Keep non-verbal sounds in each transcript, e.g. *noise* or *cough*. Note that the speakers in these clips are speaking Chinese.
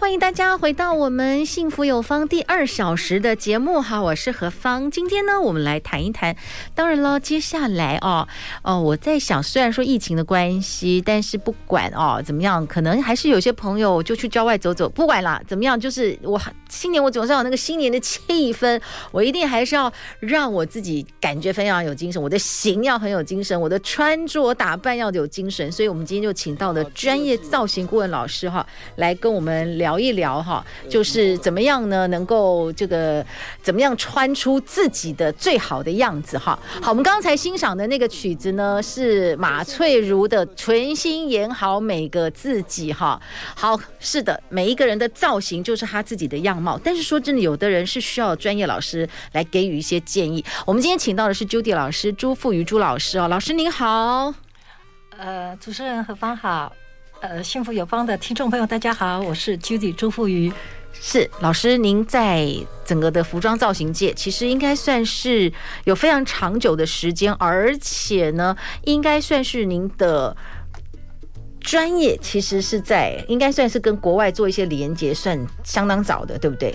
欢迎大家回到我们幸福有方第二小时的节目哈，我是何芳。今天呢，我们来谈一谈。当然了，接下来哦，哦，我在想，虽然说疫情的关系，但是不管哦怎么样，可能还是有些朋友就去郊外走走。不管啦，怎么样，就是我新年我总是要有那个新年的气氛，我一定还是要让我自己感觉非常有精神，我的型要很有精神，我的穿着打扮要有精神。所以，我们今天就请到了专业造型顾问老师哈，来跟我们。聊聊一聊哈，就是怎么样呢？能够这个怎么样穿出自己的最好的样子哈？好，我们刚才欣赏的那个曲子呢，是马翠如的《全心演好每个自己》哈。好，是的，每一个人的造型就是他自己的样貌。但是说真的，有的人是需要专业老师来给予一些建议。我们今天请到的是 Judy 老师朱富瑜朱老师哦，老师您好。呃，主持人何芳好。呃，幸福有方的听众朋友，大家好，我是 Judy 朱富瑜。是老师，您在整个的服装造型界，其实应该算是有非常长久的时间，而且呢，应该算是您的专业，其实是在应该算是跟国外做一些连接，算相当早的，对不对？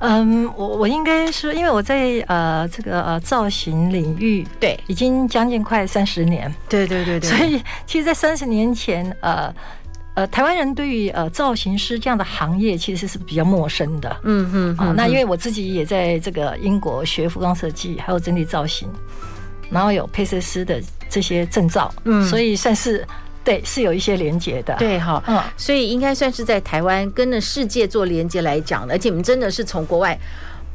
嗯，我我应该是因为我在呃这个呃造型领域，对，已经将近快三十年，对对对对，所以其实，在三十年前，呃。呃，台湾人对于呃造型师这样的行业其实是比较陌生的。嗯嗯，啊，那因为我自己也在这个英国学服装设计，还有整体造型，然后有配色师的这些证照，嗯，所以算是对是有一些连接的。对哈，嗯，所以应该算是在台湾跟着世界做连接来讲的，而且你们真的是从国外。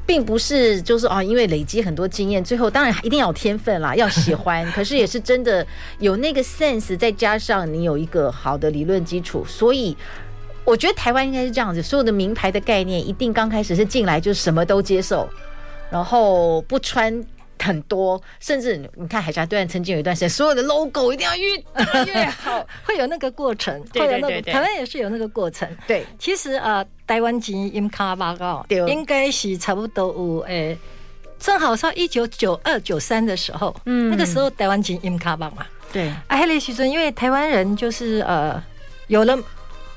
并不是就是哦，因为累积很多经验，最后当然一定要有天分啦，要喜欢。*laughs* 可是也是真的有那个 sense，再加上你有一个好的理论基础，所以我觉得台湾应该是这样子，所有的名牌的概念一定刚开始是进来就什么都接受，然后不穿。很多，甚至你看海峡对岸曾经有一段时间，所有的 logo 一定要越大 *laughs* 越好，会有那个过程。对对对，对，台湾也是有那个过程。对，其实呃，台湾金音卡巴高，应该是差不多有诶，正好是一九九二九三的时候，嗯，那个时候台湾金音卡巴嘛。对，啊，那个时阵，因为台湾人就是呃，有了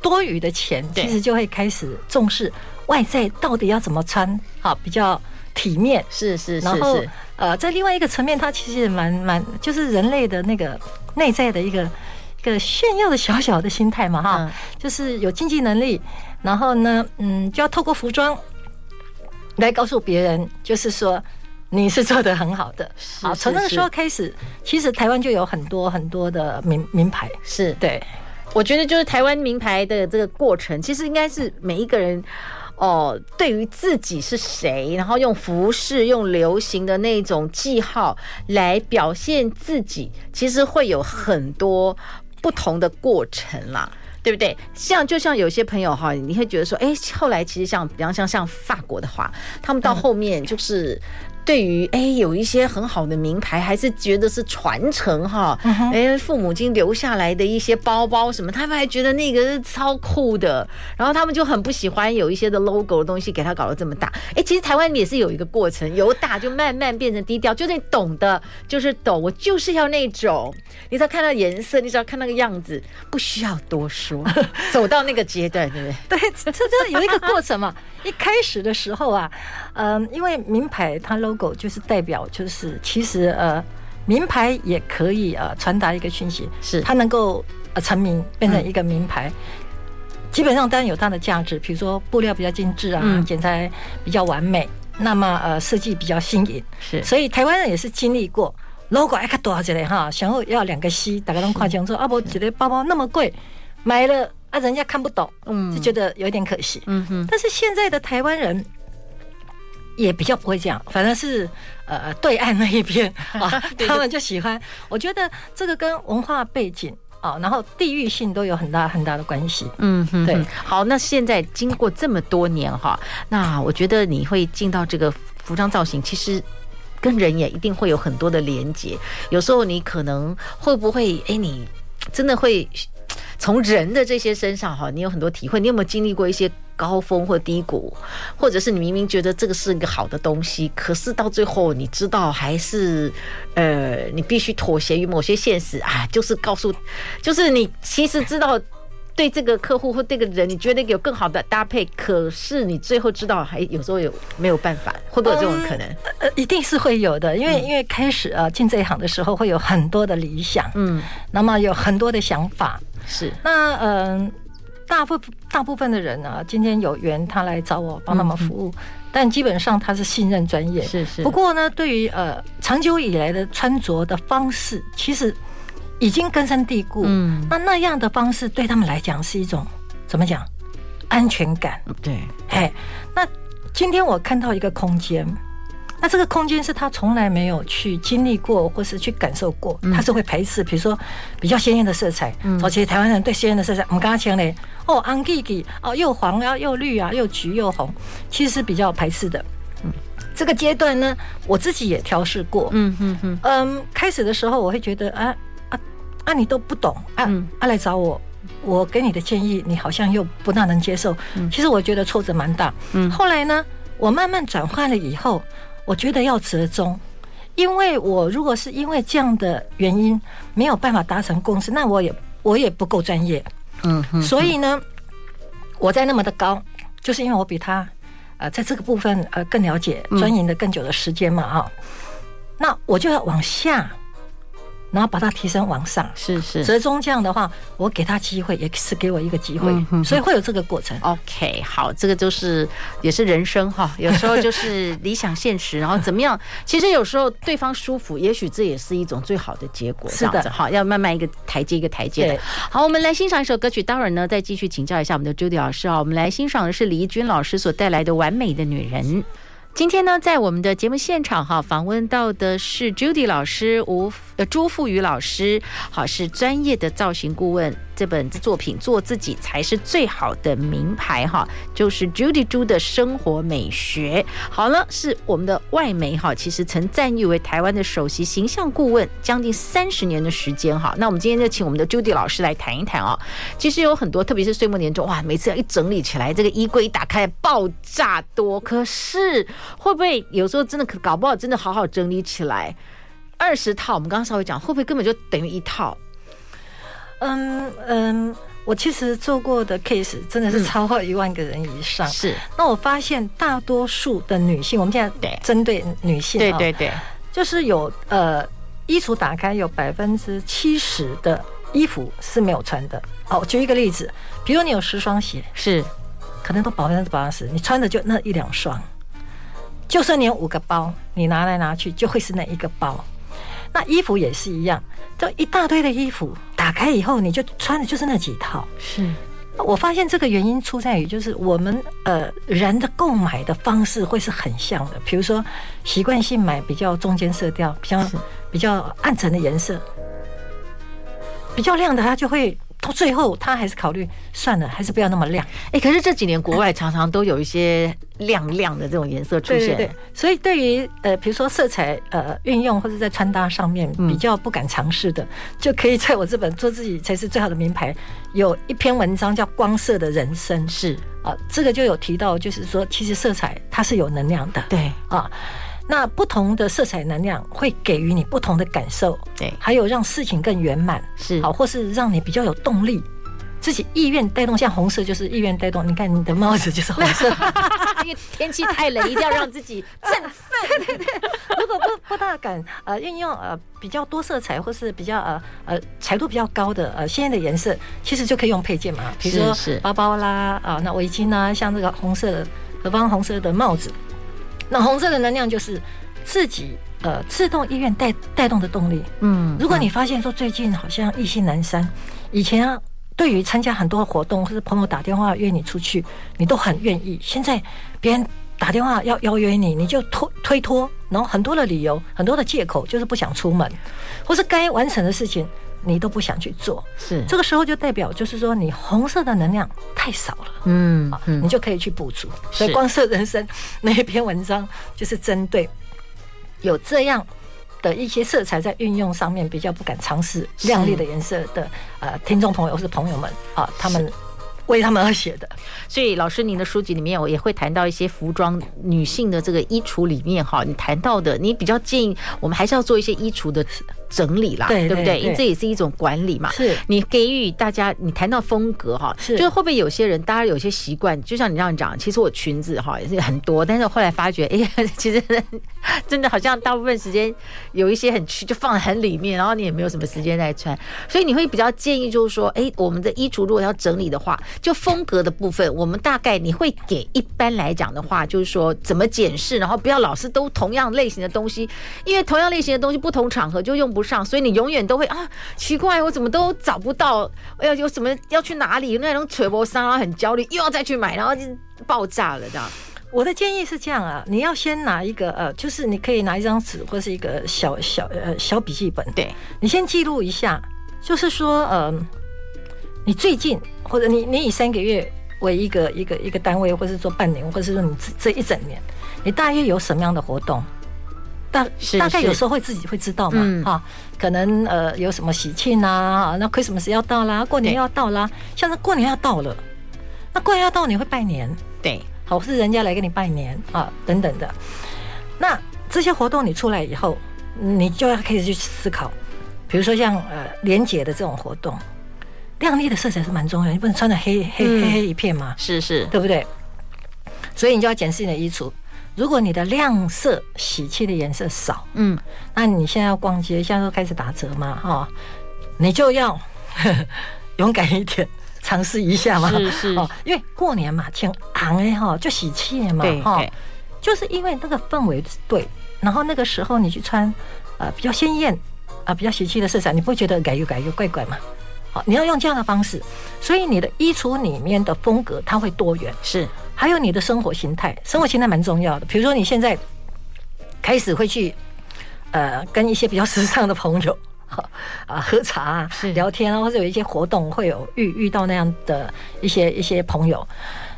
多余的钱，其实就会开始重视外在到底要怎么穿，好比较体面。是是是是。呃，在另外一个层面，它其实也蛮蛮，就是人类的那个内在的一个一个炫耀的小小的心态嘛，哈、嗯，就是有经济能力，然后呢，嗯，就要透过服装来告诉别人，就是说你是做的很好的。好，从那个时候开始，其实台湾就有很多很多的名名牌。是对，我觉得就是台湾名牌的这个过程，其实应该是每一个人。哦，对于自己是谁，然后用服饰、用流行的那种记号来表现自己，其实会有很多不同的过程啦，对不对？像就像有些朋友哈，你会觉得说，哎，后来其实像，比方像像法国的话，他们到后面就是。对于哎，有一些很好的名牌，还是觉得是传承哈。哎，父母亲留下来的一些包包什么，他们还觉得那个是超酷的。然后他们就很不喜欢有一些的 logo 的东西给他搞得这么大。哎，其实台湾也是有一个过程，由大就慢慢变成低调。就你懂的，就是懂。我就是要那种，你只要看到颜色，你只要看那个样子，不需要多说。*laughs* 走到那个阶段，对不对？对，这这有一个过程嘛。一开始的时候啊，嗯，因为名牌它 logo 就是代表，就是其实呃，名牌也可以呃传达一个讯息，是。它能够呃成名变成一个名牌，嗯、基本上当然有它的价值，比如说布料比较精致啊，嗯、剪裁比较完美，那么呃设计比较新颖，是，所以台湾人也是经历过 logo 哎，看多少钱哈，想要要两个 C，大家都夸奖说啊，不，觉得包包那么贵，买了。啊，人家看不懂，嗯，就觉得有点可惜，嗯哼。但是现在的台湾人也比较不会这样，反正是呃对岸那一边 *laughs* 啊，他们就喜欢。我觉得这个跟文化背景啊，然后地域性都有很大很大的关系。嗯哼，对。好，那现在经过这么多年哈，那我觉得你会进到这个服装造型，其实跟人也一定会有很多的连接。有时候你可能会不会，哎，你真的会从人的这些身上哈，你有很多体会。你有没有经历过一些？高峰或低谷，或者是你明明觉得这个是一个好的东西，可是到最后你知道还是，呃，你必须妥协于某些现实啊，就是告诉，就是你其实知道对这个客户或这个人，你觉得有更好的搭配，可是你最后知道还有时候有没有办法，会不会有这种可能？呃，一定是会有的，因为因为开始啊进这一行的时候会有很多的理想，嗯，那么有很多的想法，是那嗯。呃大部大部分的人呢、啊，今天有缘他来找我帮他们服务，嗯、但基本上他是信任专业。是是。不过呢，对于呃长久以来的穿着的方式，其实已经根深蒂固。嗯。那那样的方式对他们来讲是一种怎么讲？安全感。对。哎，那今天我看到一个空间。那这个空间是他从来没有去经历过，或是去感受过，他是会排斥。比如说比较鲜艳的色彩，而且台湾人对鲜艳的色彩，我们刚刚讲嘞，哦，红吉吉，哦，又黄啊，又绿啊，又橘又红，其实是比较排斥的。嗯，这个阶段呢，我自己也调试过。嗯嗯嗯。嗯，开始的时候我会觉得啊啊啊，你都不懂啊啊，来找我，我给你的建议，你好像又不大能接受。其实我觉得挫折蛮大。嗯。后来呢，我慢慢转换了以后。我觉得要折中，因为我如果是因为这样的原因没有办法达成共识，那我也我也不够专业，嗯哼，所以呢，我在那么的高，就是因为我比他呃在这个部分呃更了解，钻研的更久的时间嘛啊，那我就要往下。然后把它提升往上，是是折中这样的话，我给他机会，也是给我一个机会，所以会有这个过程。OK，好，这个就是也是人生哈，*laughs* 有时候就是理想现实，然后怎么样？其实有时候对方舒服，也许这也是一种最好的结果。是的，好，要慢慢一个台阶一个台阶的。好，我们来欣赏一首歌曲，待会儿呢再继续请教一下我们的 Judy 老师啊。我们来欣赏的是李怡君老师所带来的《完美的女人》。今天呢，在我们的节目现场哈，访问到的是 Judy 老师，吴呃朱富宇老师，好，是专业的造型顾问。这本作品做自己才是最好的名牌哈，就是 Judy 朱的生活美学。好了，是我们的外媒哈，其实曾赞誉为台湾的首席形象顾问，将近三十年的时间哈。那我们今天就请我们的 Judy 老师来谈一谈啊。其实有很多，特别是岁末年终哇，每次要一整理起来，这个衣柜一打开爆炸多。可是会不会有时候真的可搞不好，真的好好整理起来，二十套我们刚刚稍微讲，会不会根本就等于一套？嗯嗯，我其实做过的 case 真的是超过一万个人以上。是，那我发现大多数的女性，我们现在针对女性，对对对，就是有呃，衣橱打开有百分之七十的衣服是没有穿的。哦，举一个例子，比如你有十双鞋，是，可能都百分之八十，你穿的就那一两双。就算你有五个包，你拿来拿去就会是那一个包。那衣服也是一样，这一大堆的衣服打开以后，你就穿的就是那几套。是，我发现这个原因出在于，就是我们呃人的购买的方式会是很像的。比如说，习惯性买比较中间色调、比较比较暗沉的颜色，比较亮的，它就会。到最后，他还是考虑算了，还是不要那么亮。哎，可是这几年国外常常都有一些亮亮的这种颜色出现。对，对，对，所以对于呃，比如说色彩呃运用或者在穿搭上面比较不敢尝试的，嗯、就可以在我这本做自己才是最好的名牌，有一篇文章叫《光色的人生》。是啊，这个就有提到，就是说其实色彩它是有能量的。对啊。那不同的色彩能量会给予你不同的感受，对，还有让事情更圆满，是好，或是让你比较有动力，自己意愿带动，像红色就是意愿带动。你看你的帽子就是红色，*laughs* 因为天气太冷，一定要让自己振奋。对对对，如果不不大敢呃运用呃比较多色彩或是比较呃呃彩度比较高的呃鲜艳的颜色，其实就可以用配件嘛，比如说包包啦啊，那围巾啊，像这个红色的何方红色的帽子。那红色的能量就是自己呃自动意愿带带动的动力。嗯，如果你发现说最近好像意兴阑珊，以前啊对于参加很多活动或者朋友打电话约你出去，你都很愿意。现在别人打电话要邀约你，你就推推脱，然后很多的理由，很多的借口就是不想出门，或是该完成的事情你都不想去做，是。这个时候就代表就是说你红色的能量太少了，嗯，你就可以去补足。所以光色人生那一篇文章就是针对有这样的一些色彩在运用上面比较不敢尝试亮丽的颜色的呃听众朋友或是朋友们啊，他们。为他们而写的，所以老师，您的书籍里面我也会谈到一些服装女性的这个衣橱里面哈，你谈到的，你比较建议我们还是要做一些衣橱的整理啦，对，对不对？因为这也是一种管理嘛。是，你给予大家，你谈到风格哈，是，就是会不会有些人，大家有些习惯，就像你这样讲，其实我裙子哈也是很多，但是后来发觉，*laughs* 哎呀，其实 *laughs* 真的好像大部分时间有一些很区，就放在很里面，然后你也没有什么时间在穿，所以你会比较建议就是说，哎，我们的衣橱如果要整理的话。就风格的部分，我们大概你会给一般来讲的话，就是说怎么检视，然后不要老是都同样类型的东西，因为同样类型的东西不同场合就用不上，所以你永远都会啊奇怪，我怎么都找不到，哎呀，有什么要去哪里那种垂脖伤，然后很焦虑，又要再去买，然后就爆炸了这样。我的建议是这样啊，你要先拿一个呃，就是你可以拿一张纸或是一个小小呃小笔记本，对你先记录一下，就是说呃。你最近，或者你你以三个月为一个一个一个单位，或是说半年，或者是说你这这一整年，你大约有什么样的活动？大大概有时候会自己会知道嘛，哈、嗯，可能呃有什么喜庆啊，那 Christmas 要到啦，过年要到啦，像是过年要到了，那过年要到你会拜年，对，好是人家来给你拜年啊等等的，那这些活动你出来以后，你就要开始去思考，比如说像呃连结的这种活动。亮丽的色彩是蛮重要，你不能穿的黑黑黑黑一片嘛？是是，对不对？所以你就要检视你的衣橱。如果你的亮色、喜气的颜色少，嗯，那你现在要逛街，现在都开始打折嘛，哈，你就要 *laughs* 勇敢一点，尝试一下嘛。是是，哦，因为过年嘛，挺昂哎哈，就喜气嘛，哈，就是因为那个氛围对，然后那个时候你去穿呃比较鲜艳啊比较喜气的色彩，你不会觉得改又改又怪怪嘛？好，你要用这样的方式，所以你的衣橱里面的风格它会多元，是，还有你的生活形态，生活形态蛮重要的。比如说你现在开始会去呃跟一些比较时尚的朋友 *laughs* 啊喝茶啊，聊天啊，或者有一些活动会有遇遇到那样的一些一些朋友。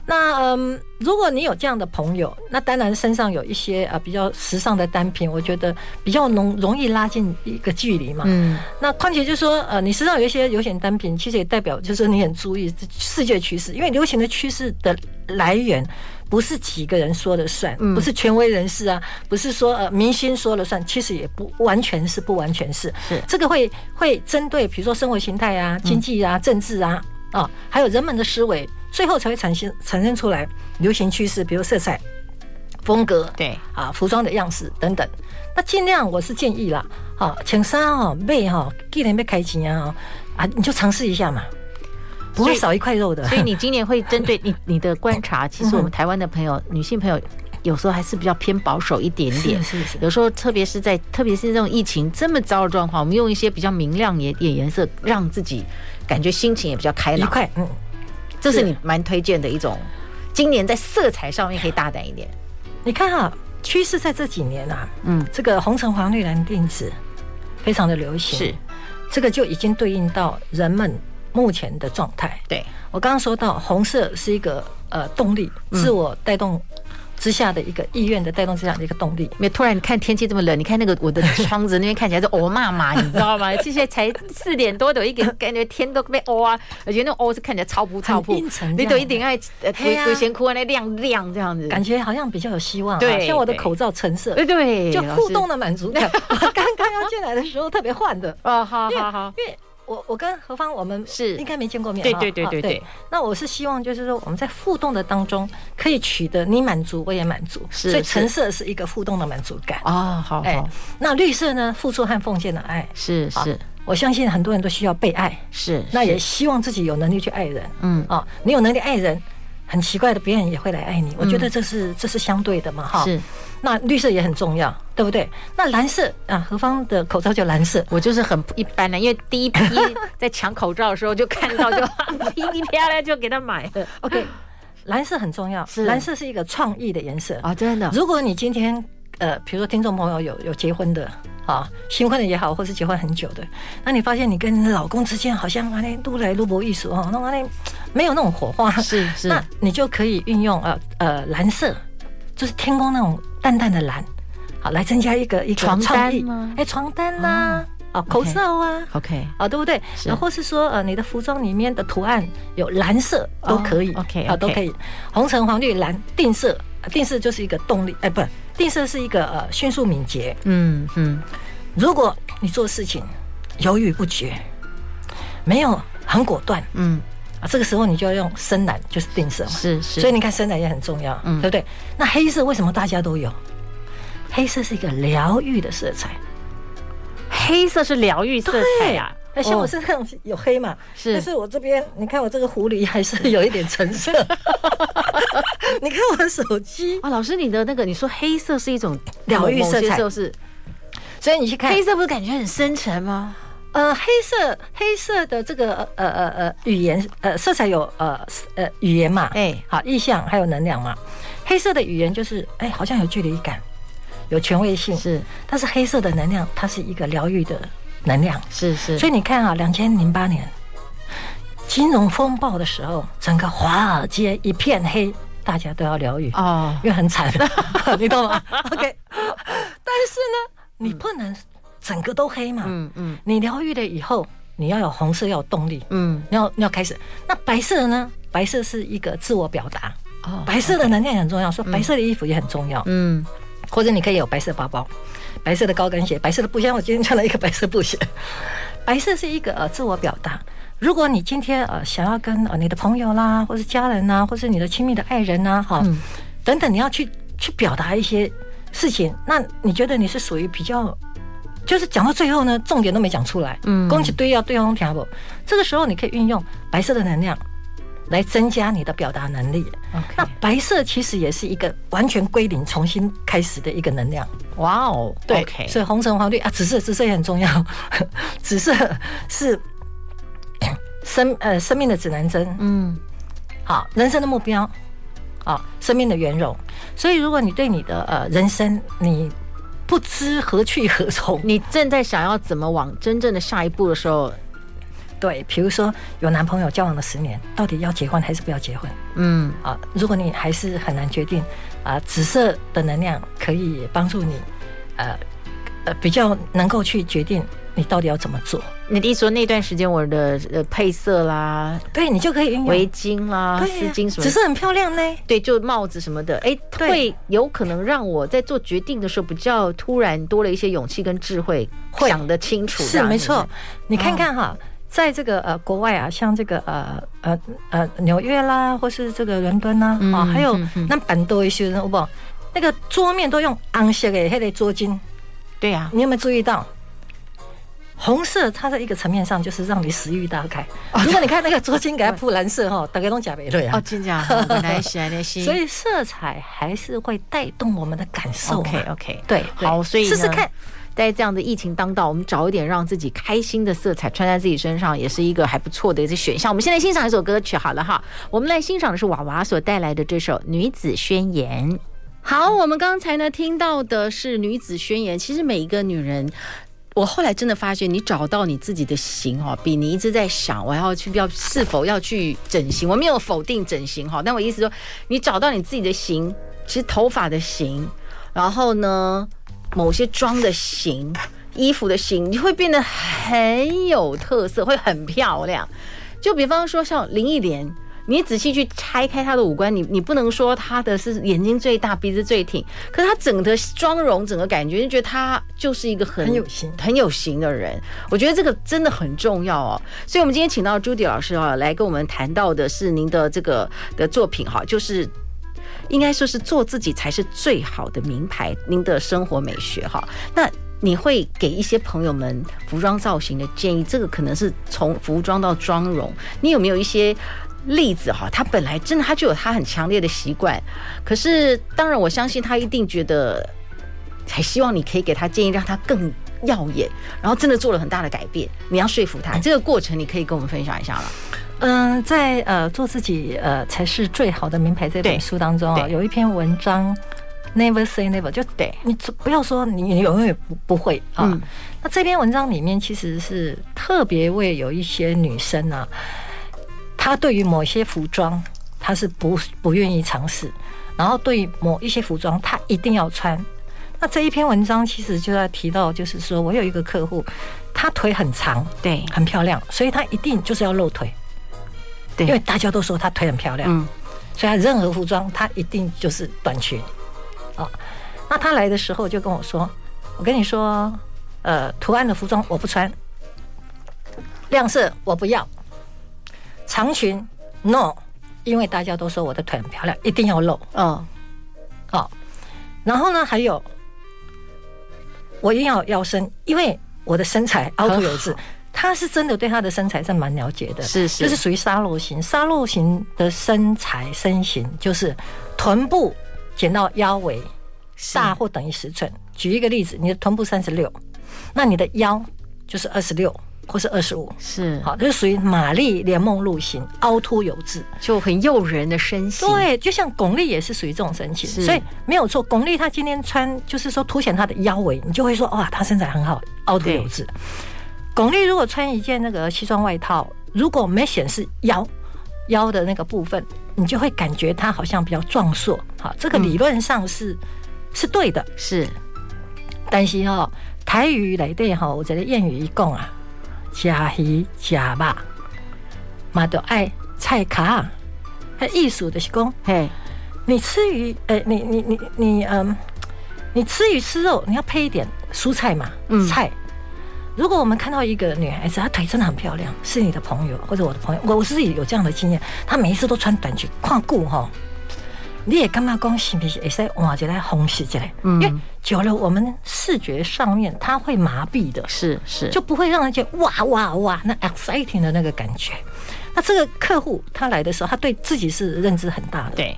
那嗯，如果你有这样的朋友，那当然身上有一些啊比较时尚的单品，我觉得比较容容易拉近一个距离嘛。嗯，那况且就是说，呃，你身上有一些流行单品，其实也代表就是你很注意世界趋势，因为流行的趋势的来源不是几个人说了算，不是权威人士啊，不是说呃明星说了算，其实也不完全是，不完全是。是这个会会针对比如说生活形态啊、经济啊、政治啊啊，还有人们的思维。最后才会产生产生出来流行趋势，比如色彩、风格，对啊，服装的样式等等。那尽量我是建议啦，啊，请衫哦，妹哈，既然要开钱啊，啊，你就尝试一下嘛，不会少一块肉的。所以你 *laughs* 今年会针对你你的观察，其实我们台湾的朋友，女性朋友有时候还是比较偏保守一点点。是是是。有时候特别是在特别是这种疫情这么糟的状况，我们用一些比较明亮一点颜色，让自己感觉心情也比较开朗。愉快，嗯。这是你蛮推荐的一种，今年在色彩上面可以大胆一点。你看哈，趋势在这几年啊，嗯，这个红橙黄绿蓝靛紫非常的流行，是这个就已经对应到人们目前的状态。对，我刚刚说到红色是一个呃动力，自我带动。之下的一个意愿的带动之下的一个动力，没突然你看天气这么冷，你看那个我的窗子那边看起来是乌麻麻，你知道吗？这些才四点多，都一点感觉天都被哦啊，而且那种哦是看起来超不超不，你都一点爱鬼鬼嫌哭啊，那亮亮这样子，感觉好像比较有希望。对，像我的口罩橙色，对对，就互动的满足感。*laughs* 我刚刚要进来的时候特别换的啊，好 *laughs* 好好，因为。我我跟何芳，我们是应该没见过面。对对对对对。那我是希望就是说，我们在互动的当中可以取得你满足，我也满足。是。所以橙色是一个互动的满足感啊，好好。那绿色呢？付出和奉献的爱。是是。我相信很多人都需要被爱。是。那也希望自己有能力去爱人。嗯。啊，你有能力爱人，很奇怪的，别人也会来爱你。我觉得这是这是相对的嘛，哈。是。那绿色也很重要，对不对？那蓝色啊，何方的口罩就蓝色，我就是很一般的，因为第一批在抢口罩的时候就看到就噼里啪啦就给他买了。OK，蓝色很重要，是蓝色是一个创意的颜色啊，真的。如果你今天呃，比如说听众朋友有有结婚的啊，新婚的也好，或是结婚很久的，那你发现你跟你老公之间好像啊，那都来都不艺术哦，那那没有那种火花，是是，那你就可以运用呃呃蓝色，就是天空那种淡淡的蓝，好来增加一个一个床单吗？哎，床单啦、啊。啊，口罩啊，OK，啊，对不对？然后是说，呃，你的服装里面的图案有蓝色都可以，OK，啊，都可以，红橙黄绿蓝，定色，定色就是一个动力，哎，不，定色是一个呃迅速敏捷，嗯嗯。如果你做事情犹豫不决，没有很果断，嗯，啊，这个时候你就要用深蓝，就是定色嘛，是是。所以你看深蓝也很重要，嗯，对不对？那黑色为什么大家都有？黑色是一个疗愈的色彩。黑色是疗愈色彩呀，那，像我身上有黑嘛，是，但是我这边，你看我这个狐狸还是有一点橙色。*laughs* 你看我的手机啊，老师，你的那个，你说黑色是一种疗愈色彩，就是，所以你去看黑色，不是感觉很深沉吗？呃，黑色，黑色的这个呃呃呃语言呃色彩有呃呃语言嘛，哎，好意象还有能量嘛，黑色的语言就是哎，好像有距离感。有权威性是，但是黑色的能量，它是一个疗愈的能量，是是。所以你看啊，两千零八年金融风暴的时候，整个华尔街一片黑，大家都要疗愈哦，因为很惨，*laughs* *laughs* 你懂吗？OK。但是呢，你不能整个都黑嘛，嗯嗯。你疗愈了以后，你要有红色，要有动力，嗯，你要你要开始。那白色呢？白色是一个自我表达，哦，白色的能量很重要，说白色的衣服也很重要，嗯。或者你可以有白色包包、白色的高跟鞋、白色的布鞋。我今天穿了一个白色布鞋。*laughs* 白色是一个呃自我表达。如果你今天呃想要跟呃你的朋友啦，或是家人呐，或是你的亲密的爱人呐，哈，等等，你要去去表达一些事情，那你觉得你是属于比较，就是讲到最后呢，重点都没讲出来，嗯，恭喜对要对方听不？这个时候你可以运用白色的能量。来增加你的表达能力。那白色其实也是一个完全归零、重新开始的一个能量。哇哦，对.所以红橙黄绿啊，紫色，紫色也很重要。*laughs* 紫色是生呃生命的指南针。嗯，好，人生的目标，好，生命的圆融。所以如果你对你的呃人生你不知何去何从，你正在想要怎么往真正的下一步的时候。对，比如说有男朋友交往了十年，到底要结婚还是不要结婚？嗯啊，如果你还是很难决定啊，紫色的能量可以帮助你，呃呃，比较能够去决定你到底要怎么做。你的意思说那段时间我的呃配色啦，对你就可以围巾啦、丝巾什么，只是很漂亮呢。对，就帽子什么的，哎，会有可能让我在做决定的时候比较突然多了一些勇气跟智慧，想得清楚。是没错，你看看哈。在这个呃国外啊，像这个呃呃呃纽约啦，或是这个伦敦啦，啊、嗯哦，还有那蛮多一些人，好不好？那个桌面都用红色的那个桌巾，对呀、啊，你有没有注意到？红色它在一个层面上就是让你食欲大开。哦、如果你看那个桌巾给它铺蓝色哈，*laughs* 大概都假没对啊。哦，真的，原来是那些。所以色彩还是会带动我们的感受。OK OK，对，好，所以试试看。在这样的疫情当道，我们找一点让自己开心的色彩穿在自己身上，也是一个还不错的一个选项。我们现在欣赏一首歌曲，好了哈，我们来欣赏的是娃娃所带来的这首《女子宣言》。好，我们刚才呢听到的是《女子宣言》。其实每一个女人，我后来真的发现，你找到你自己的型哈，比你一直在想我要去要是否要去整形，我没有否定整形哈，但我意思说，你找到你自己的型，其实头发的型，然后呢，某些妆的型、衣服的型，你会变得很有特色，会很漂亮。就比方说像林忆莲，你仔细去拆开他的五官，你你不能说他的是眼睛最大、鼻子最挺，可是她整个妆容、整个感觉，就觉得他就是一个很，很有型、很有型的人。我觉得这个真的很重要哦。所以，我们今天请到朱迪老师啊，来跟我们谈到的是您的这个的作品哈，就是。应该说是做自己才是最好的名牌。您的生活美学哈，那你会给一些朋友们服装造型的建议？这个可能是从服装到妆容，你有没有一些例子哈？他本来真的他就有他很强烈的习惯，可是当然我相信他一定觉得，还希望你可以给他建议，让他更耀眼，然后真的做了很大的改变。你要说服他，这个过程你可以跟我们分享一下了。嗯，在呃做自己呃才是最好的名牌这本书当中啊，有一篇文章 Never say never，就得你不要说你永远不不会啊。嗯、那这篇文章里面其实是特别为有一些女生啊，她对于某些服装她是不不愿意尝试，然后对于某一些服装她一定要穿。那这一篇文章其实就在提到，就是说我有一个客户，她腿很长，对，很漂亮，所以她一定就是要露腿，对，因为大家都说她腿很漂亮，嗯，所以她任何服装她一定就是短裙。哦，那他来的时候就跟我说：“我跟你说，呃，图案的服装我不穿，亮色我不要，长裙 no，因为大家都说我的腿很漂亮，一定要露。”哦，好，然后呢，还有我一定要腰身，因为我的身材凹凸有致。他是真的对他的身材是蛮了解的，是是，就是属于沙漏型。沙漏型的身材身形就是臀部。减到腰围大或等于十寸。举一个例子，你的臀部三十六，那你的腰就是二十六或是二十五，是好，这是属于玛丽莲梦露型，凹凸有致，就很诱人的身形。对，就像巩俐也是属于这种身形，所以没有错。巩俐她今天穿就是说凸显她的腰围，你就会说哇，她身材很好，凹凸有致。巩俐如果穿一件那个西装外套，如果没显示腰。腰的那个部分，你就会感觉它好像比较壮硕。好，这个理论上是、嗯、是对的，是。但是哈、喔，台语来对哈，我觉得谚语一共啊，吃鱼吃肉，嘛都爱菜卡。还艺术的是讲，嘿，你吃鱼，哎、欸，你你你你嗯，你吃鱼吃肉，你要配一点蔬菜嘛，嗯，菜。如果我们看到一个女孩子，她腿真的很漂亮，是你的朋友或者我的朋友，我我自己有这样的经验，她每一次都穿短裙，跨顾哈，你也干嘛讲是不是？会使换一个方式这样，嗯，因为久了我们视觉上面它会麻痹的，是是，就不会让人觉得哇哇哇那 exciting 的那个感觉。那这个客户他来的时候，他对自己是认知很大的，对。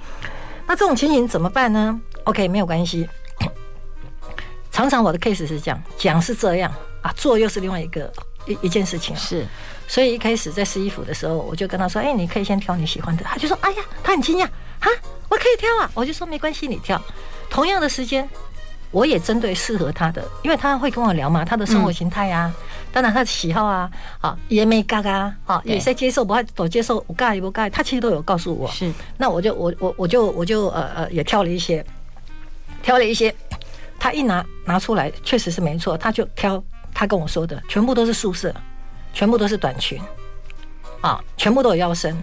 那这种情形怎么办呢？OK，没有关系。*coughs* 常常我的 case 是这样，讲是这样。啊，做又是另外一个一一件事情，是，所以一开始在试衣服的时候，我就跟他说：“哎，你可以先挑你喜欢的。”他就说：“哎呀，他很惊讶，哈，我可以挑啊！”我就说：“没关系，你挑。”同样的时间，我也针对适合他的，因为他会跟我聊嘛，他的生活形态啊，当然他的喜好啊，啊，也没嘎嘎啊，也在接受，不爱都接受，我嘎也不嘎，他其实都有告诉我。是，那我就我我我就我就呃呃也挑了一些，挑了一些，他一拿拿出来，确实是没错，他就挑。他跟我说的全部都是素色，全部都是短裙，啊，全部都有腰身。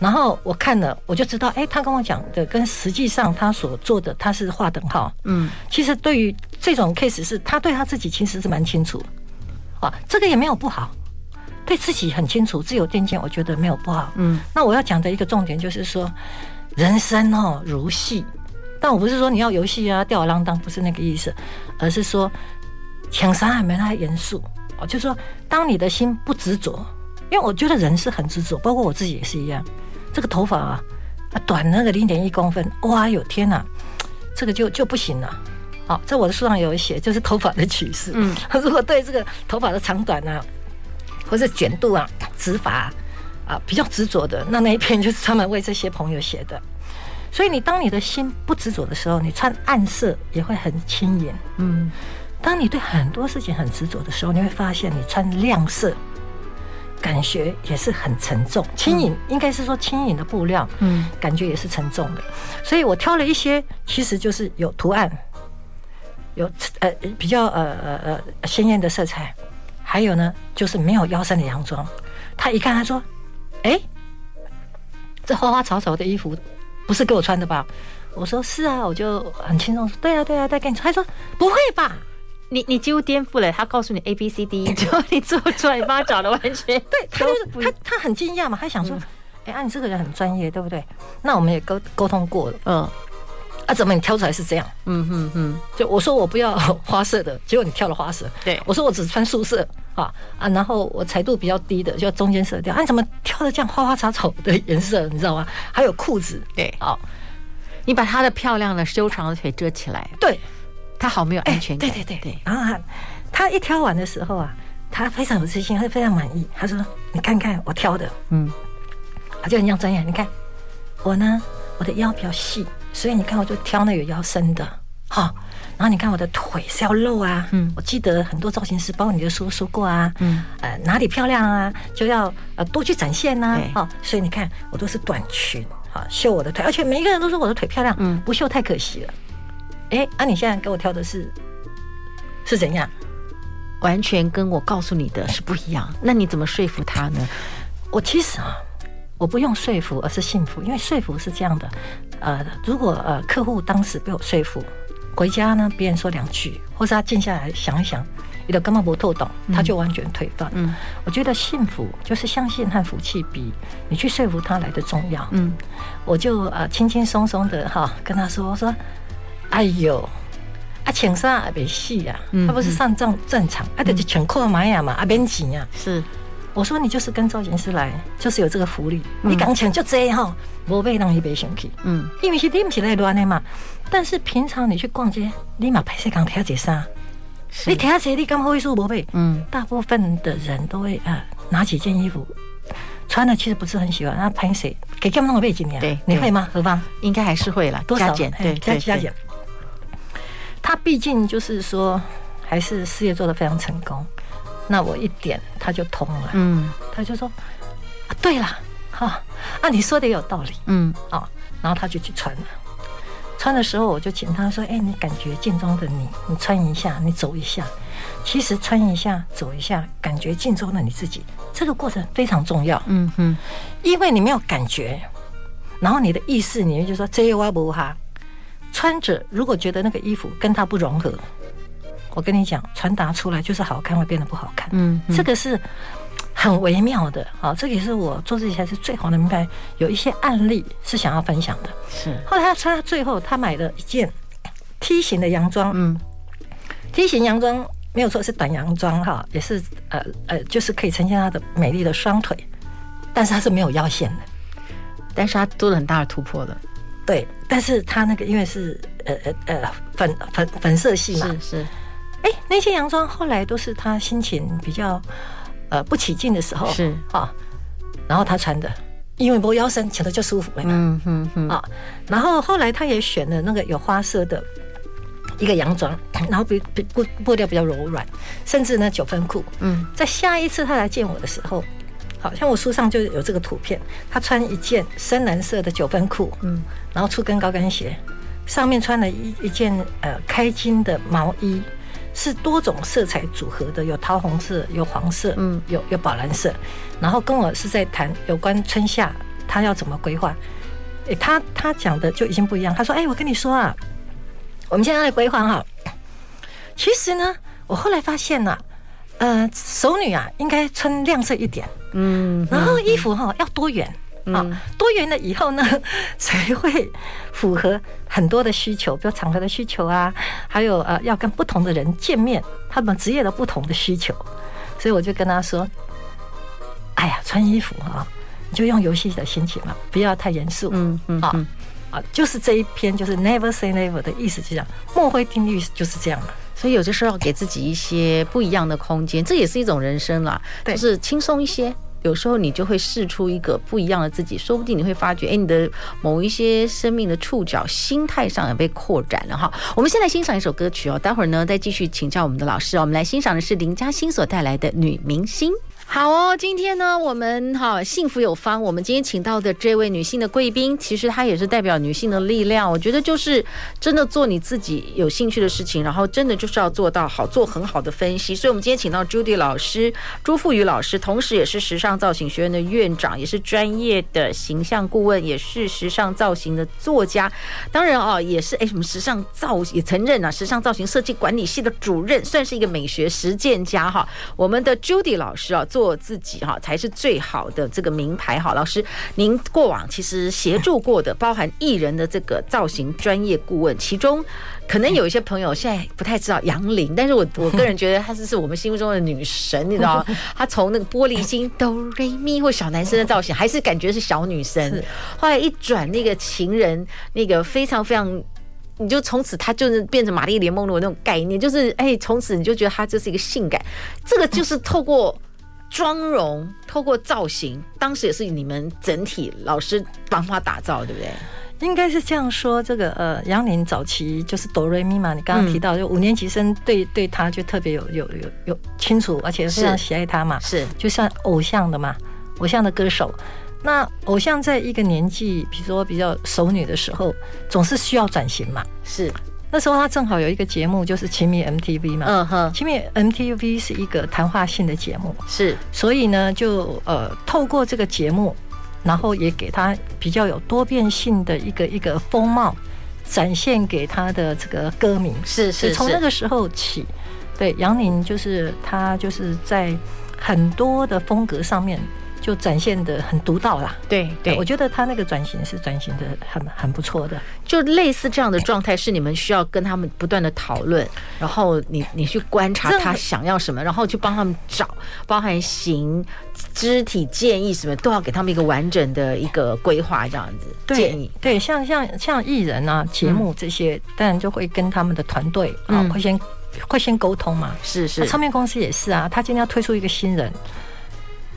然后我看了，我就知道，哎，他跟我讲的跟实际上他所做的他是划等号。嗯，其实对于这种 case 是他对他自己其实是蛮清楚，啊，这个也没有不好，对自己很清楚，自有定见，我觉得没有不好。嗯，那我要讲的一个重点就是说，人生哦如戏，但我不是说你要游戏啊吊儿郎当，不是那个意思，而是说。情商还没那么严肃哦，就是说，当你的心不执着，因为我觉得人是很执着，包括我自己也是一样。这个头发啊，短那个零点一公分，哇哟天哪，这个就就不行了。好，在我的书上有写，就是头发的趋势。嗯，*laughs* 如果对这个头发的长短啊，或者卷度啊、直发啊，啊比较执着的，那那一篇就是专门为这些朋友写的。所以你当你的心不执着的时候，你穿暗色也会很轻盈。嗯。当你对很多事情很执着的时候，你会发现你穿亮色，感觉也是很沉重。轻盈应该是说轻盈的布料，嗯，感觉也是沉重的。所以我挑了一些，其实就是有图案，有呃比较呃呃呃鲜艳的色彩，还有呢就是没有腰身的洋装。他一看，他说：“哎，这花花草草的衣服不是给我穿的吧？”我说：“是啊。”我就很轻松说：“对啊，对啊，再给你穿。”他说：“不会吧？”你你几乎颠覆了他告诉你 A B C D，*laughs* 就你做出来，你帮他找的完全 *laughs* 对，他就是他他很惊讶嘛，他想说，哎、嗯，啊，你这个人很专业，对不对？那我们也沟沟通过了，嗯，啊，怎么你挑出来是这样？嗯嗯嗯，就我说我不要 *laughs* 花色的，结果你挑了花色，对，我说我只穿素色啊啊，然后我彩度比较低的，就中间色调，啊，你怎么挑的这样花花草草的颜色？你知道吗？还有裤子，对，好，你把他的漂亮的修长的腿遮起来，对。他好没有安全感，对对对对。然后他他一挑完的时候啊，他非常有自信，他非常满意。他说：“你看看我挑的，嗯，他就很像专业。你看我呢，我的腰比较细，所以你看，我就挑那有腰身的，哈。然后你看我的腿是要露啊，嗯，我记得很多造型师，包括你的书说过啊，嗯，呃，哪里漂亮啊，就要呃多去展现呐，啊，所以你看我都是短裙，啊，秀我的腿，而且每一个人都说我的腿漂亮，嗯，不秀太可惜了。哎，啊，你现在给我挑的是是怎样？完全跟我告诉你的是不一样。那你怎么说服他呢？我其实啊，我不用说服，而是信服，因为说服是这样的，呃，如果呃客户当时被我说服。回家呢，别人说两句，或是他静下来想一想，你的根本不透懂，他就完全推翻。嗯，我觉得幸福就是相信和福气比你去说服他来的重要。嗯，我就呃轻轻松松的哈跟他说，我说，哎呦，啊请上啊别戏呀，他不是上正战场，啊得去请阔玛雅嘛，啊别钱呀。是，我说你就是跟造型师来，就是有这个福利，你刚抢就这样哈，不会让你别生气。嗯，因为是你不是来乱的嘛。但是平常你去逛街，立马拍摄刚挑几衫，你挑起你刚好会说宝贝，嗯，大部分的人都会啊拿几件衣服穿的其实不是很喜欢，然后拍摄给他们弄个背景呀，对，你会吗？何方应该还是会了，多少？减对加加减。他毕竟就是说还是事业做得非常成功，那我一点他就通了，嗯，他就说啊，对了，哈啊，你说的也有道理，嗯啊，然后他就去穿了。穿的时候，我就请他说：“哎，你感觉镜中的你，你穿一下，你走一下。其实穿一下，走一下，感觉镜中的你自己，这个过程非常重要。嗯哼，因为你没有感觉，然后你的意识里面就说这我不哈。穿着如果觉得那个衣服跟他不融合，我跟你讲，传达出来就是好看会变得不好看。嗯，这个是。”很微妙的，好，这个也是我做这些才是最好的明白。有一些案例是想要分享的。是，后来他穿到最后，他买了一件 T 型的洋装。嗯，T 型洋装没有错，是短洋装哈，也是呃呃，就是可以呈现他的美丽的双腿，但是他是没有腰线的，但是他做了很大的突破的。对，但是他那个因为是呃呃呃粉粉粉色系嘛，是是。哎，那些洋装后来都是他心情比较。呃，不起劲的时候是啊，然后他穿的，因为不腰身，穿的就舒服了嘛。嗯嗯嗯啊，然后后来他也选了那个有花色的一个洋装，*clears throat* 然后比比布布料比较柔软，甚至呢九分裤。嗯，在下一次他来见我的时候，好像我书上就有这个图片，他穿一件深蓝色的九分裤，嗯，然后粗跟高跟鞋，上面穿了一一件呃开襟的毛衣。是多种色彩组合的，有桃红色，有黄色，嗯，有有宝蓝色。然后跟我是在谈有关春夏他要怎么规划。诶，他他讲的就已经不一样。他说：“哎，我跟你说啊，我们现在来规划哈。其实呢，我后来发现呢，呃，熟女啊，应该穿亮色一点，嗯，然后衣服哈要多元。”啊，多元了以后呢，*laughs* 才会符合很多的需求，比如场合的需求啊，还有呃，要跟不同的人见面，他们职业的不同的需求，所以我就跟他说：“哎呀，穿衣服啊，你就用游戏的心情嘛，不要太严肃。”嗯嗯啊啊，就是这一篇就是 Never say never 的意思，就这样，墨菲定律就是这样的。所以有的时候要给自己一些不一样的空间，这也是一种人生啦，就是轻松一些。有时候你就会试出一个不一样的自己，说不定你会发觉，哎，你的某一些生命的触角，心态上也被扩展了哈。我们先来欣赏一首歌曲哦，待会儿呢再继续请教我们的老师哦。我们来欣赏的是林嘉欣所带来的《女明星》。好哦，今天呢，我们哈幸福有方，我们今天请到的这位女性的贵宾，其实她也是代表女性的力量。我觉得就是真的做你自己有兴趣的事情，然后真的就是要做到好，做很好的分析。所以，我们今天请到 Judy 老师朱富宇老师，同时也是时尚造型学院的院长，也是专业的形象顾问，也是时尚造型的作家。当然啊，也是哎什么时尚造也曾任啊时尚造型设计管理系的主任，算是一个美学实践家哈。我们的 Judy 老师啊。做自己哈才是最好的这个名牌哈，老师，您过往其实协助过的，包含艺人的这个造型专业顾问，其中可能有一些朋友现在不太知道杨林，但是我我个人觉得她是是我们心目中的女神，你知道吗？*laughs* 她从那个玻璃心哆瑞咪或小男生的造型，还是感觉是小女生，后来一转那个情人，那个非常非常。你就从此她就是变成玛丽莲梦露那种概念，就是哎，从此你就觉得她这是一个性感，这个就是透过。妆容透过造型，当时也是你们整体老师帮他打造，对不对？应该是这样说。这个呃，杨林早期就是哆瑞咪嘛，你刚刚提到，就五年级生对对他就特别有有有有清楚，而且非常喜爱他嘛，是就像偶像的嘛，偶像的歌手。那偶像在一个年纪，比如说比较熟女的时候，总是需要转型嘛。是那时候他正好有一个节目，就是《亲密 MTV》嘛。嗯哼，《亲密 MTV》是一个谈话性的节目，是。所以呢，就呃透过这个节目。然后也给他比较有多变性的一个一个风貌，展现给他的这个歌迷。是是，从那个时候起，对杨林就是他就是在很多的风格上面。就展现的很独到啦，对对，我觉得他那个转型是转型的很很不错的，就类似这样的状态是你们需要跟他们不断的讨论，然后你你去观察他想要什么，然后去帮他们找，包含形、肢体建议什么都要给他们一个完整的一个规划，这样子建议。对，像像像艺人啊节目这些，当然就会跟他们的团队啊会先会先沟通嘛，是是，唱片公司也是啊，他今天要推出一个新人。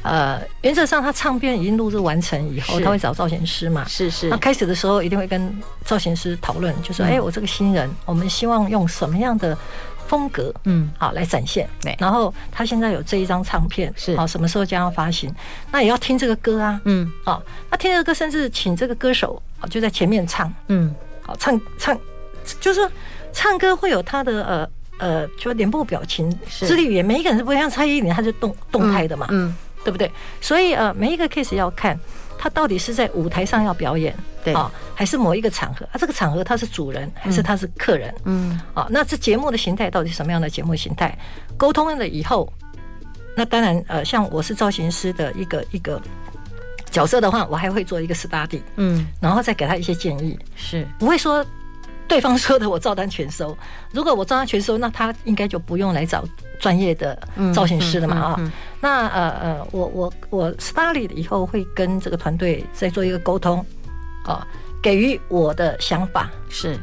呃，原则上他唱片已经录制完成以后，他会找造型师嘛？是是。那开始的时候一定会跟造型师讨论，就说：“哎，我这个新人，我们希望用什么样的风格，嗯，好来展现。对。然后他现在有这一张唱片，是好什么时候将要发行？那也要听这个歌啊，嗯，好，那听这个歌，甚至请这个歌手啊就在前面唱，嗯，好唱唱，就是唱歌会有他的呃呃，就脸部表情、肢体语言，每一个人是不一样，蔡依林他是动动态的嘛，嗯。对不对？所以呃，每一个 case 要看他到底是在舞台上要表演，对啊，还是某一个场合啊？这个场合他是主人还是他是客人？嗯，啊，那这节目的形态到底是什么样的节目形态？沟通了以后，那当然呃，像我是造型师的一个一个角色的话，我还会做一个 study，嗯，然后再给他一些建议，是不会说。对方说的我照单全收，如果我照单全收，那他应该就不用来找专业的造型师了嘛啊？那呃呃，我我我 study 了以后会跟这个团队再做一个沟通啊，给予我的想法是，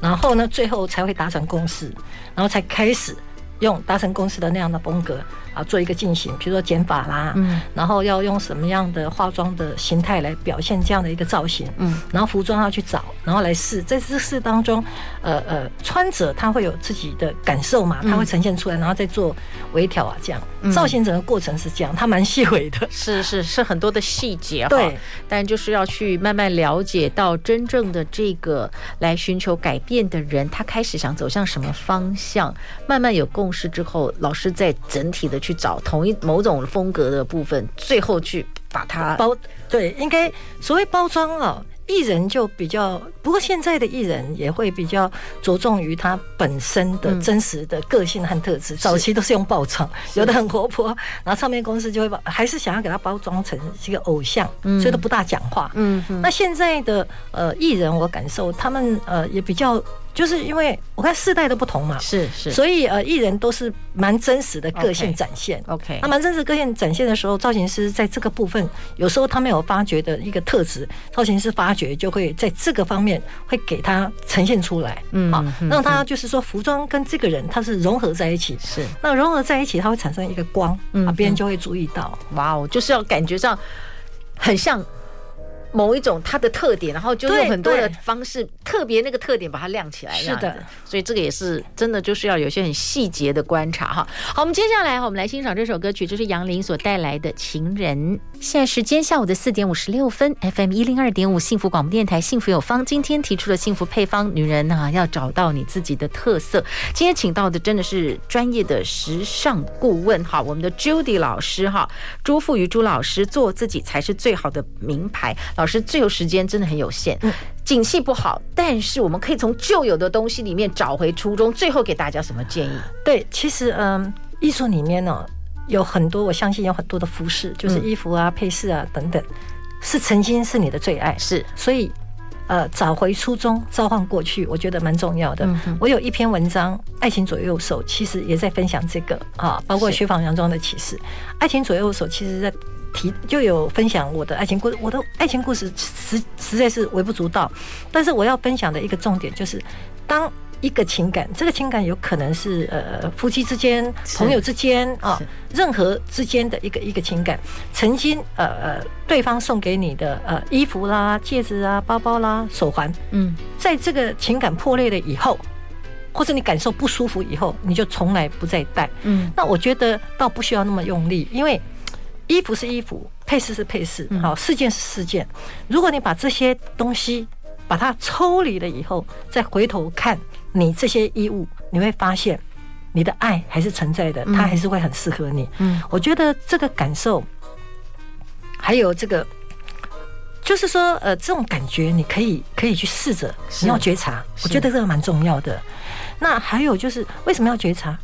然后呢，最后才会达成共识，然后才开始用达成共识的那样的风格。啊，做一个进行，比如说剪发啦，嗯，然后要用什么样的化妆的形态来表现这样的一个造型，嗯，然后服装要去找，然后来试，在这试当中，呃呃，穿着他会有自己的感受嘛，他会呈现出来，然后再做微调啊，这样造型整个过程是这样，它蛮细微的，*laughs* 是是是很多的细节，对，但就是要去慢慢了解到真正的这个来寻求改变的人，他开始想走向什么方向，慢慢有共识之后，老师再整体的。去找同一某种风格的部分，最后去把它包。对，应该所谓包装啊，艺人就比较，不过现在的艺人也会比较着重于他本身的真实的个性和特质。早期都是用包装，有的很活泼，然后唱片公司就会把，还是想要给他包装成是一个偶像，所以都不大讲话。嗯，那现在的呃艺人，我感受他们呃也比较。就是因为我看世代都不同嘛，是是，所以呃，艺人都是蛮真实的个性展现。OK，那蛮真实个性展现的时候，造型师在这个部分，有时候他没有发掘的一个特质，造型师发掘就会在这个方面会给他呈现出来。嗯，好，让他就是说服装跟这个人他是融合在一起。是，那融合在一起，它会产生一个光，啊，别人就会注意到。哇哦，就是要感觉上很像。某一种它的特点，然后就用很多的方式，特别那个特点把它亮起来。是的，所以这个也是真的，就是要有些很细节的观察哈。好，我们接下来哈，我们来欣赏这首歌曲，就是杨林所带来的《情人》。现在时间下午的四点五十六分，FM 一零二点五幸福广播电台，幸福有方，今天提出了幸福配方，女人呢要找到你自己的特色。今天请到的真的是专业的时尚顾问哈，我们的 Judy 老师哈，朱富瑜朱老师，做自己才是最好的名牌。老师，自由时间真的很有限，景气不好，但是我们可以从旧有的东西里面找回初衷。最后给大家什么建议？对，其实嗯，艺术里面呢有很多，我相信有很多的服饰，就是衣服啊、配饰啊等等，是曾经是你的最爱，是，所以呃，找回初衷，召唤过去，我觉得蛮重要的。我有一篇文章《爱情左右手》，其实也在分享这个啊，包括雪纺洋装的启示，《爱情左右手》其实在。提就有分享我的爱情故事，我的爱情故事实实在是微不足道，但是我要分享的一个重点就是，当一个情感，这个情感有可能是呃夫妻之间、朋友之间啊，任何之间的一个一个情感。曾经呃呃，对方送给你的呃衣服啦、戒指啊、包包啦、手环，嗯，在这个情感破裂了以后，或者你感受不舒服以后，你就从来不再戴。嗯，那我觉得倒不需要那么用力，因为衣服是衣服，配饰是配饰，好，事件是事件。如果你把这些东西把它抽离了以后，再回头看。你这些衣物，你会发现你的爱还是存在的，它还是会很适合你。嗯，我觉得这个感受，还有这个，就是说，呃，这种感觉你可以可以去试着，你要觉察，我觉得这个蛮重要的。那还有就是，为什么要觉察？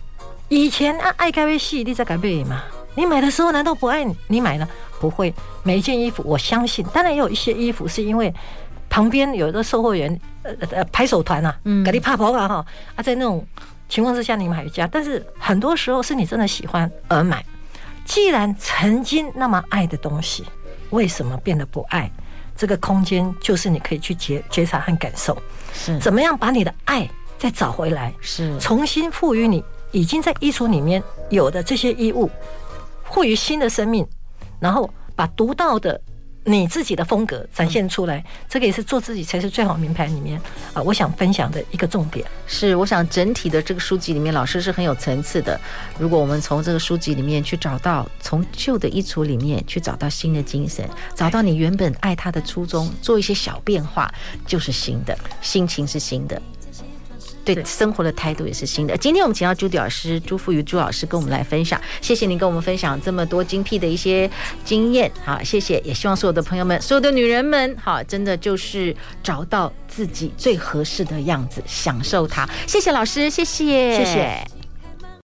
以前啊，爱该被吸引力在改变嘛。你买的时候难道不爱你？你买了不会？每一件衣服，我相信，当然也有一些衣服是因为。旁边有一个售货员，呃呃，拍手团啊，给你怕跑啊哈啊，在那种情况之下，你买一家，但是很多时候是你真的喜欢而买。既然曾经那么爱的东西，为什么变得不爱？这个空间就是你可以去觉觉察和感受，是怎么样把你的爱再找回来，是重新赋予你已经在衣橱里面有的这些衣物，赋予新的生命，然后把独到的。你自己的风格展现出来，这个也是做自己才是最好名牌里面啊，我想分享的一个重点是，我想整体的这个书籍里面，老师是很有层次的。如果我们从这个书籍里面去找到，从旧的衣橱里面去找到新的精神，找到你原本爱他的初衷，做一些小变化，就是新的，心情是新的。对生活的态度也是新的。今天我们请到朱迪老师朱富余朱老师跟我们来分享，谢谢您跟我们分享这么多精辟的一些经验，好，谢谢。也希望所有的朋友们，所有的女人们，好，真的就是找到自己最合适的样子，享受它。谢谢老师，谢谢，谢谢。